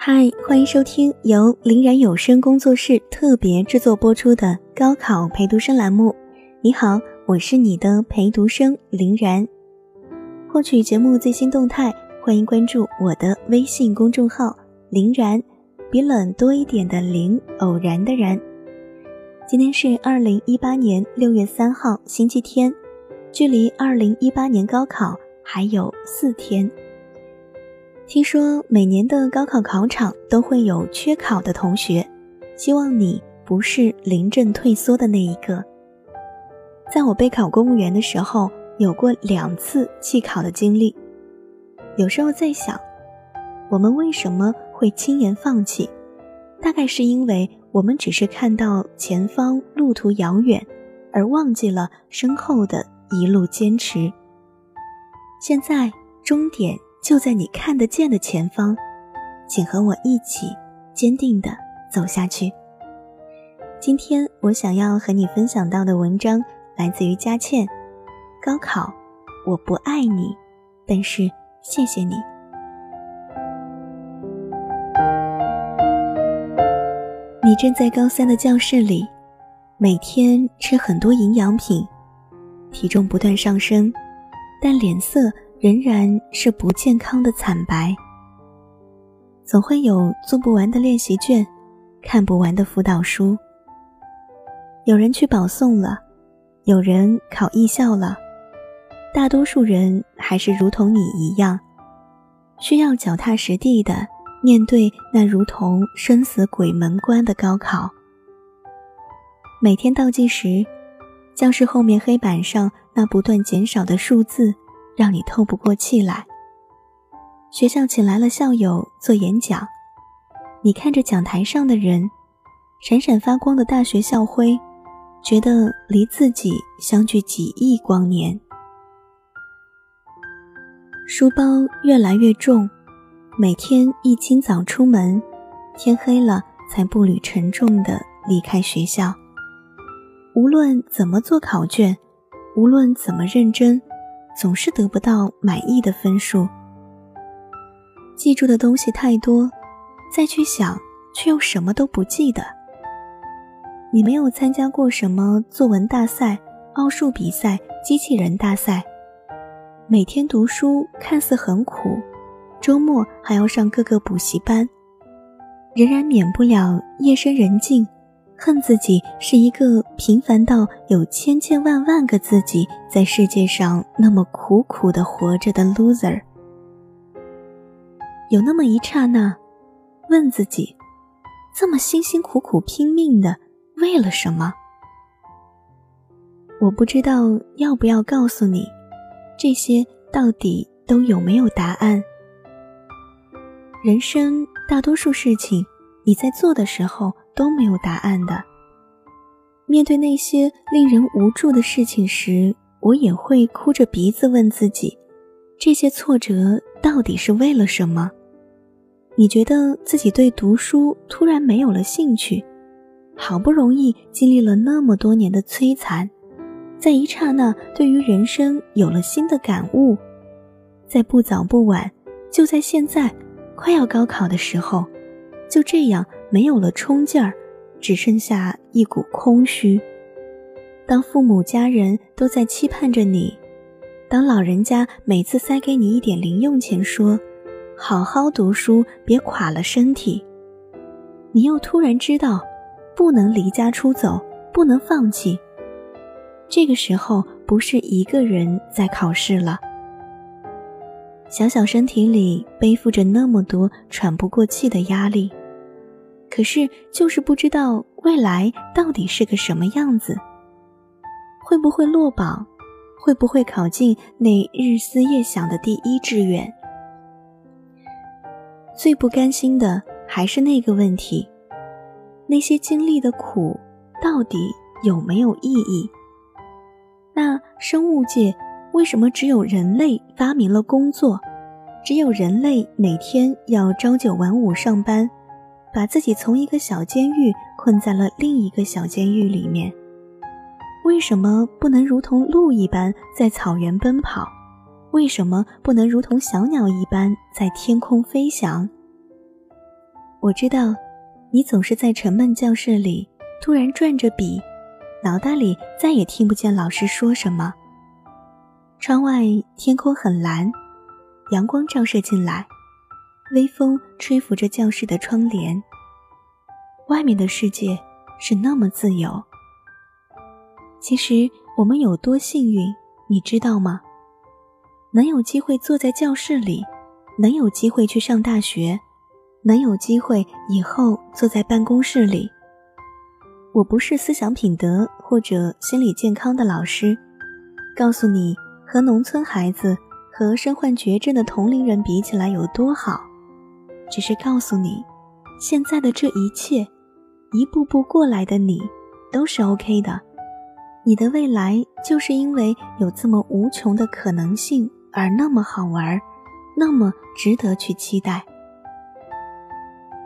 嗨，欢迎收听由林然有声工作室特别制作播出的高考陪读生栏目。你好，我是你的陪读生林然。获取节目最新动态，欢迎关注我的微信公众号“林然”，比冷多一点的林，偶然的然。今天是二零一八年六月三号，星期天，距离二零一八年高考还有四天。听说每年的高考考场都会有缺考的同学，希望你不是临阵退缩的那一个。在我备考公务员的时候，有过两次弃考的经历。有时候在想，我们为什么会轻言放弃？大概是因为我们只是看到前方路途遥远，而忘记了身后的一路坚持。现在终点。就在你看得见的前方，请和我一起坚定地走下去。今天我想要和你分享到的文章来自于佳倩。高考，我不爱你，但是谢谢你。你正在高三的教室里，每天吃很多营养品，体重不断上升，但脸色。仍然是不健康的惨白。总会有做不完的练习卷，看不完的辅导书。有人去保送了，有人考艺校了，大多数人还是如同你一样，需要脚踏实地的面对那如同生死鬼门关的高考。每天倒计时，教室后面黑板上那不断减少的数字。让你透不过气来。学校请来了校友做演讲，你看着讲台上的人，闪闪发光的大学校徽，觉得离自己相距几亿光年。书包越来越重，每天一清早出门，天黑了才步履沉重的离开学校。无论怎么做考卷，无论怎么认真。总是得不到满意的分数，记住的东西太多，再去想却又什么都不记得。你没有参加过什么作文大赛、奥数比赛、机器人大赛，每天读书看似很苦，周末还要上各个补习班，仍然免不了夜深人静。恨自己是一个平凡到有千千万万个自己在世界上那么苦苦的活着的 loser。有那么一刹那，问自己：这么辛辛苦苦拼命的为了什么？我不知道要不要告诉你，这些到底都有没有答案？人生大多数事情，你在做的时候。都没有答案的。面对那些令人无助的事情时，我也会哭着鼻子问自己：这些挫折到底是为了什么？你觉得自己对读书突然没有了兴趣，好不容易经历了那么多年的摧残，在一刹那对于人生有了新的感悟，在不早不晚，就在现在，快要高考的时候，就这样。没有了冲劲儿，只剩下一股空虚。当父母家人都在期盼着你，当老人家每次塞给你一点零用钱，说“好好读书，别垮了身体”，你又突然知道，不能离家出走，不能放弃。这个时候，不是一个人在考试了，小小身体里背负着那么多喘不过气的压力。可是，就是不知道未来到底是个什么样子。会不会落榜？会不会考进那日思夜想的第一志愿？最不甘心的还是那个问题：那些经历的苦，到底有没有意义？那生物界为什么只有人类发明了工作？只有人类每天要朝九晚五上班？把自己从一个小监狱困在了另一个小监狱里面，为什么不能如同鹿一般在草原奔跑？为什么不能如同小鸟一般在天空飞翔？我知道，你总是在沉闷教室里突然转着笔，脑袋里再也听不见老师说什么。窗外天空很蓝，阳光照射进来，微风吹拂着教室的窗帘。外面的世界是那么自由。其实我们有多幸运，你知道吗？能有机会坐在教室里，能有机会去上大学，能有机会以后坐在办公室里。我不是思想品德或者心理健康的老师，告诉你和农村孩子和身患绝症的同龄人比起来有多好，只是告诉你，现在的这一切，一步步过来的你，都是 OK 的。你的未来就是因为有这么无穷的可能性。而那么好玩，那么值得去期待。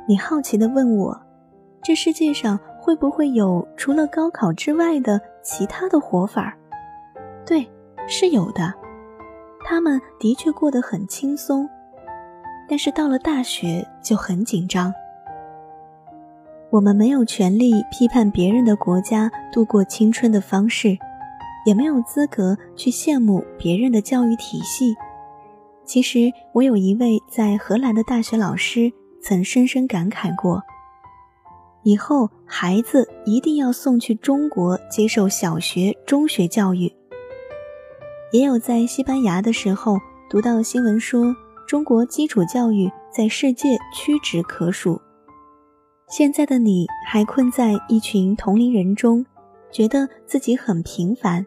你好奇的问我，这世界上会不会有除了高考之外的其他的活法？对，是有的。他们的确过得很轻松，但是到了大学就很紧张。我们没有权利批判别人的国家度过青春的方式。也没有资格去羡慕别人的教育体系。其实，我有一位在荷兰的大学老师曾深深感慨过：以后孩子一定要送去中国接受小学、中学教育。也有在西班牙的时候读到新闻说，中国基础教育在世界屈指可数。现在的你还困在一群同龄人中，觉得自己很平凡。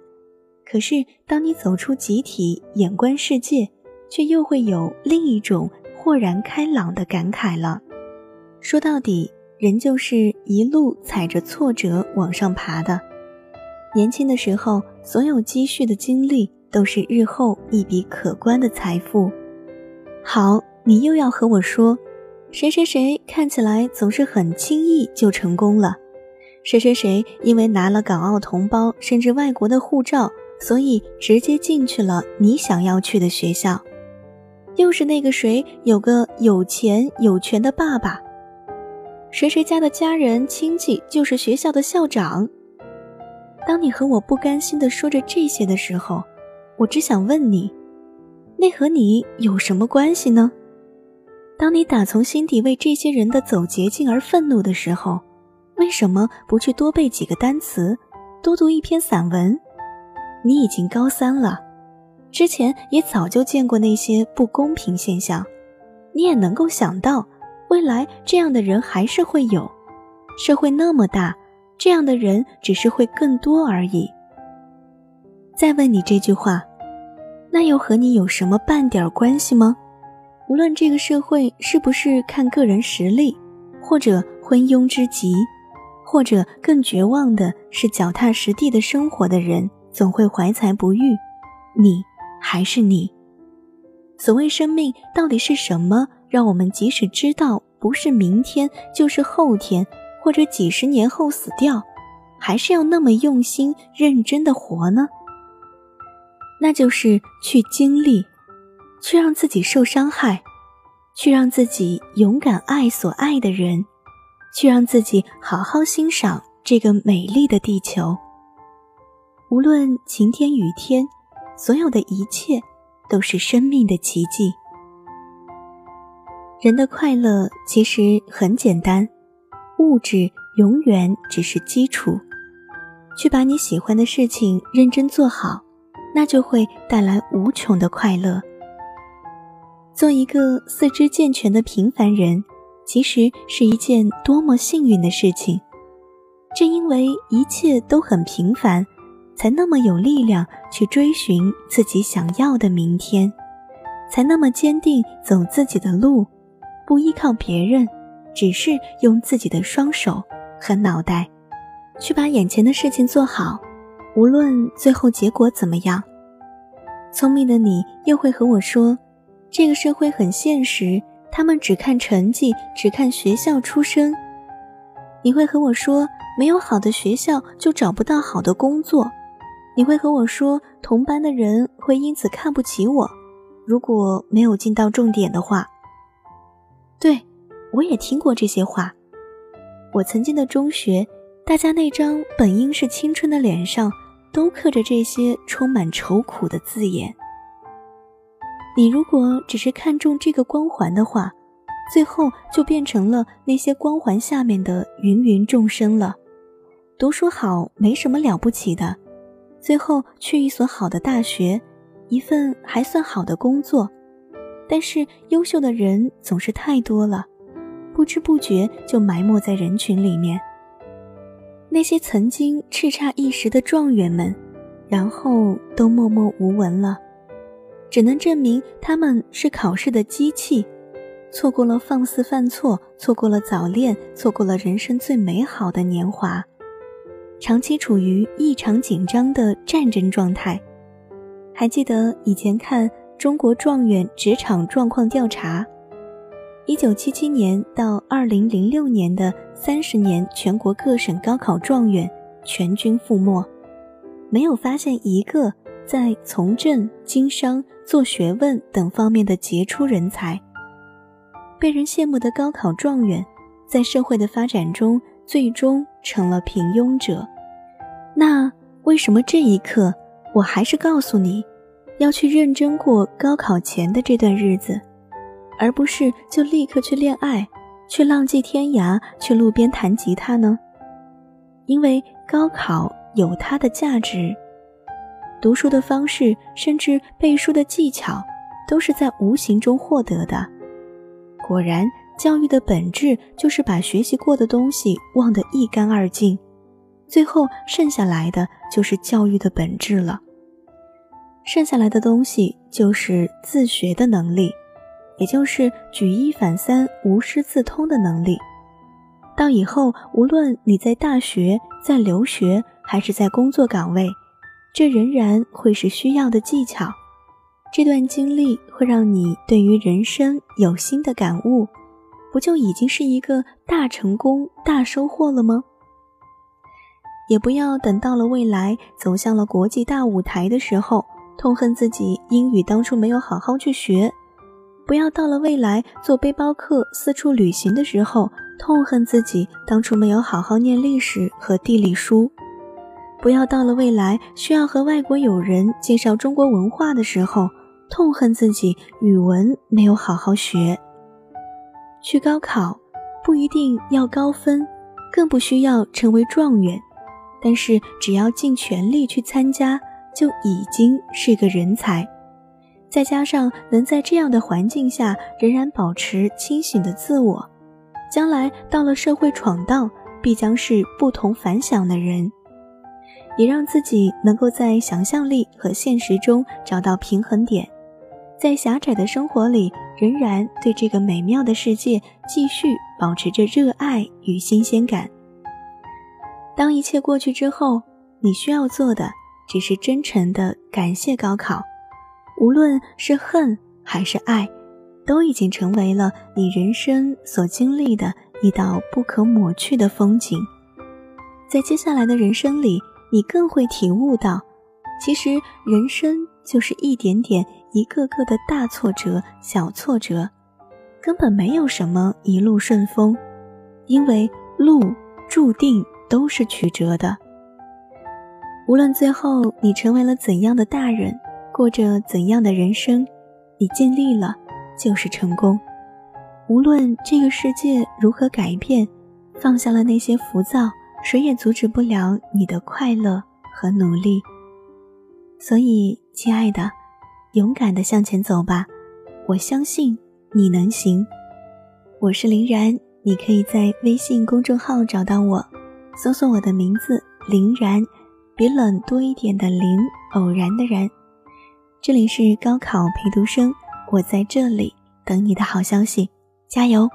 可是，当你走出集体，眼观世界，却又会有另一种豁然开朗的感慨了。说到底，人就是一路踩着挫折往上爬的。年轻的时候，所有积蓄的经历，都是日后一笔可观的财富。好，你又要和我说，谁谁谁看起来总是很轻易就成功了，谁谁谁因为拿了港澳同胞甚至外国的护照。所以直接进去了你想要去的学校，又是那个谁有个有钱有权的爸爸，谁谁家的家人亲戚就是学校的校长。当你和我不甘心地说着这些的时候，我只想问你，那和你有什么关系呢？当你打从心底为这些人的走捷径而愤怒的时候，为什么不去多背几个单词，多读一篇散文？你已经高三了，之前也早就见过那些不公平现象，你也能够想到，未来这样的人还是会有。社会那么大，这样的人只是会更多而已。再问你这句话，那又和你有什么半点关系吗？无论这个社会是不是看个人实力，或者昏庸之极，或者更绝望的是脚踏实地的生活的人。总会怀才不遇，你还是你。所谓生命到底是什么？让我们即使知道不是明天，就是后天，或者几十年后死掉，还是要那么用心认真的活呢？那就是去经历，去让自己受伤害，去让自己勇敢爱所爱的人，去让自己好好欣赏这个美丽的地球。无论晴天雨天，所有的一切都是生命的奇迹。人的快乐其实很简单，物质永远只是基础。去把你喜欢的事情认真做好，那就会带来无穷的快乐。做一个四肢健全的平凡人，其实是一件多么幸运的事情。正因为一切都很平凡。才那么有力量去追寻自己想要的明天，才那么坚定走自己的路，不依靠别人，只是用自己的双手和脑袋，去把眼前的事情做好，无论最后结果怎么样。聪明的你又会和我说，这个社会很现实，他们只看成绩，只看学校出身。你会和我说，没有好的学校就找不到好的工作。你会和我说，同班的人会因此看不起我，如果没有进到重点的话。对，我也听过这些话。我曾经的中学，大家那张本应是青春的脸上，都刻着这些充满愁苦的字眼。你如果只是看重这个光环的话，最后就变成了那些光环下面的芸芸众生了。读书好没什么了不起的，最后去一所好的大学，一份还算好的工作。但是优秀的人总是太多了，不知不觉就埋没在人群里面。那些曾经叱咤一时的状元们，然后都默默无闻了，只能证明他们是考试的机器。错过了放肆犯错，错过了早恋，错过了人生最美好的年华，长期处于异常紧张的战争状态。还记得以前看《中国状元职场状况调查》，一九七七年到二零零六年的三十年全国各省高考状元全军覆没，没有发现一个在从政、经商、做学问等方面的杰出人才。被人羡慕的高考状元，在社会的发展中最终成了平庸者。那为什么这一刻，我还是告诉你，要去认真过高考前的这段日子，而不是就立刻去恋爱，去浪迹天涯，去路边弹吉他呢？因为高考有它的价值，读书的方式，甚至背书的技巧，都是在无形中获得的。果然，教育的本质就是把学习过的东西忘得一干二净，最后剩下来的就是教育的本质了。剩下来的东西就是自学的能力，也就是举一反三、无师自通的能力。到以后，无论你在大学、在留学，还是在工作岗位，这仍然会是需要的技巧。这段经历会让你对于人生有新的感悟，不就已经是一个大成功、大收获了吗？也不要等到了未来走向了国际大舞台的时候，痛恨自己英语当初没有好好去学；不要到了未来做背包客四处旅行的时候，痛恨自己当初没有好好念历史和地理书；不要到了未来需要和外国友人介绍中国文化的时候。痛恨自己语文没有好好学。去高考不一定要高分，更不需要成为状元，但是只要尽全力去参加，就已经是个人才。再加上能在这样的环境下仍然保持清醒的自我，将来到了社会闯荡，必将是不同凡响的人。也让自己能够在想象力和现实中找到平衡点。在狭窄的生活里，仍然对这个美妙的世界继续保持着热爱与新鲜感。当一切过去之后，你需要做的只是真诚的感谢高考，无论是恨还是爱，都已经成为了你人生所经历的一道不可抹去的风景。在接下来的人生里，你更会体悟到，其实人生就是一点点。一个个的大挫折、小挫折，根本没有什么一路顺风，因为路注定都是曲折的。无论最后你成为了怎样的大人，过着怎样的人生，你尽力了就是成功。无论这个世界如何改变，放下了那些浮躁，谁也阻止不了你的快乐和努力。所以，亲爱的。勇敢的向前走吧，我相信你能行。我是林然，你可以在微信公众号找到我，搜索我的名字林然，比冷多一点的林，偶然的然。这里是高考陪读生，我在这里等你的好消息，加油！